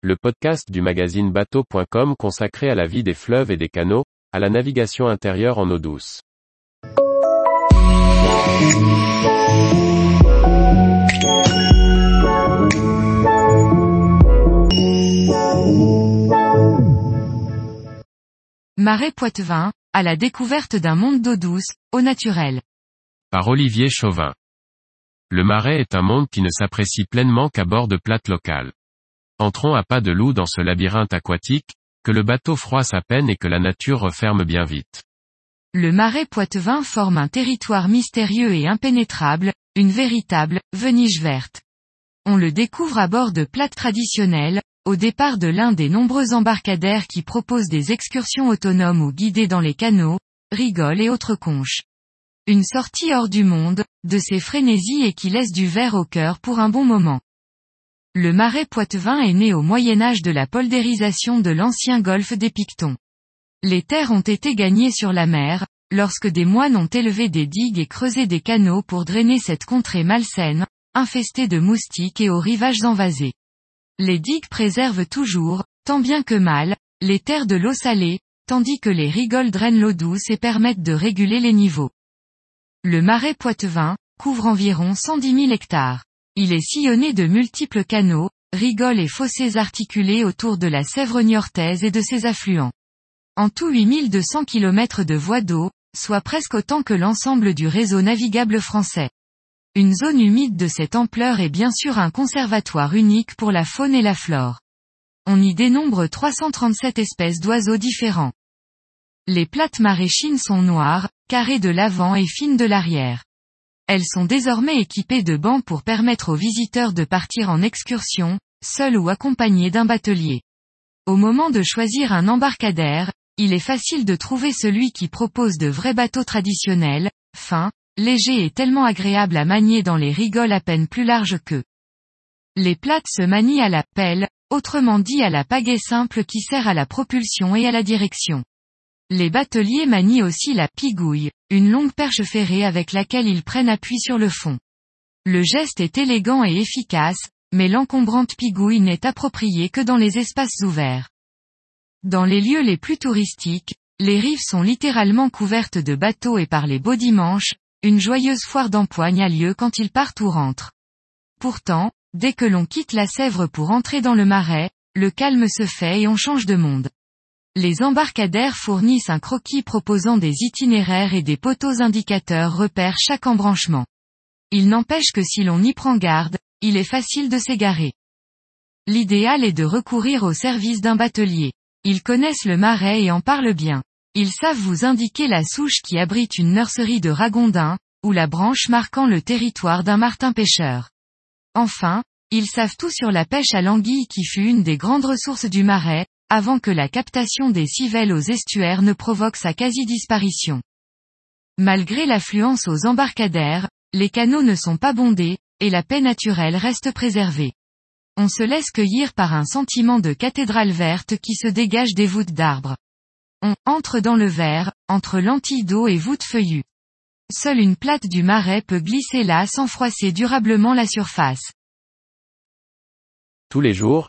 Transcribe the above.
le podcast du magazine bateau.com consacré à la vie des fleuves et des canaux, à la navigation intérieure en eau douce. Marais Poitevin, à la découverte d'un monde d'eau douce, au naturel. Par Olivier Chauvin. Le marais est un monde qui ne s'apprécie pleinement qu'à bord de plates locales. Entrons à pas de loup dans ce labyrinthe aquatique, que le bateau froisse à peine et que la nature referme bien vite. Le marais Poitevin forme un territoire mystérieux et impénétrable, une véritable venige verte. On le découvre à bord de plates traditionnelles, au départ de l'un des nombreux embarcadères qui proposent des excursions autonomes ou guidées dans les canaux, rigoles et autres conches. Une sortie hors du monde, de ces frénésies et qui laisse du verre au cœur pour un bon moment. Le marais Poitevin est né au Moyen Âge de la poldérisation de l'ancien golfe des Pictons. Les terres ont été gagnées sur la mer, lorsque des moines ont élevé des digues et creusé des canaux pour drainer cette contrée malsaine, infestée de moustiques et aux rivages envasés. Les digues préservent toujours, tant bien que mal, les terres de l'eau salée, tandis que les rigoles drainent l'eau douce et permettent de réguler les niveaux. Le marais Poitevin, couvre environ 110 000 hectares. Il est sillonné de multiples canaux, rigoles et fossés articulés autour de la Sèvre niortaise et de ses affluents. En tout 8200 km de voies d'eau, soit presque autant que l'ensemble du réseau navigable français. Une zone humide de cette ampleur est bien sûr un conservatoire unique pour la faune et la flore. On y dénombre 337 espèces d'oiseaux différents. Les plates maraîchines sont noires, carrées de l'avant et fines de l'arrière. Elles sont désormais équipées de bancs pour permettre aux visiteurs de partir en excursion, seuls ou accompagnés d'un batelier. Au moment de choisir un embarcadère, il est facile de trouver celui qui propose de vrais bateaux traditionnels, fins, légers et tellement agréables à manier dans les rigoles à peine plus larges que. Les plates se manient à la pelle, autrement dit à la pagaie simple qui sert à la propulsion et à la direction. Les bateliers manient aussi la pigouille, une longue perche ferrée avec laquelle ils prennent appui sur le fond. Le geste est élégant et efficace, mais l'encombrante pigouille n'est appropriée que dans les espaces ouverts. Dans les lieux les plus touristiques, les rives sont littéralement couvertes de bateaux et par les beaux dimanches, une joyeuse foire d'empoigne a lieu quand ils partent ou rentrent. Pourtant, dès que l'on quitte la Sèvre pour entrer dans le marais, le calme se fait et on change de monde. Les embarcadères fournissent un croquis proposant des itinéraires et des poteaux indicateurs repèrent chaque embranchement. Il n'empêche que si l'on y prend garde, il est facile de s'égarer. L'idéal est de recourir au service d'un batelier. Ils connaissent le marais et en parlent bien. Ils savent vous indiquer la souche qui abrite une nurserie de ragondins, ou la branche marquant le territoire d'un martin pêcheur. Enfin, ils savent tout sur la pêche à l'anguille qui fut une des grandes ressources du marais, avant que la captation des civelles aux estuaires ne provoque sa quasi-disparition. Malgré l'affluence aux embarcadères, les canaux ne sont pas bondés, et la paix naturelle reste préservée. On se laisse cueillir par un sentiment de cathédrale verte qui se dégage des voûtes d'arbres. On entre dans le verre, entre lentilles d'eau et voûtes feuillues. Seule une plate du marais peut glisser là sans froisser durablement la surface. Tous les jours,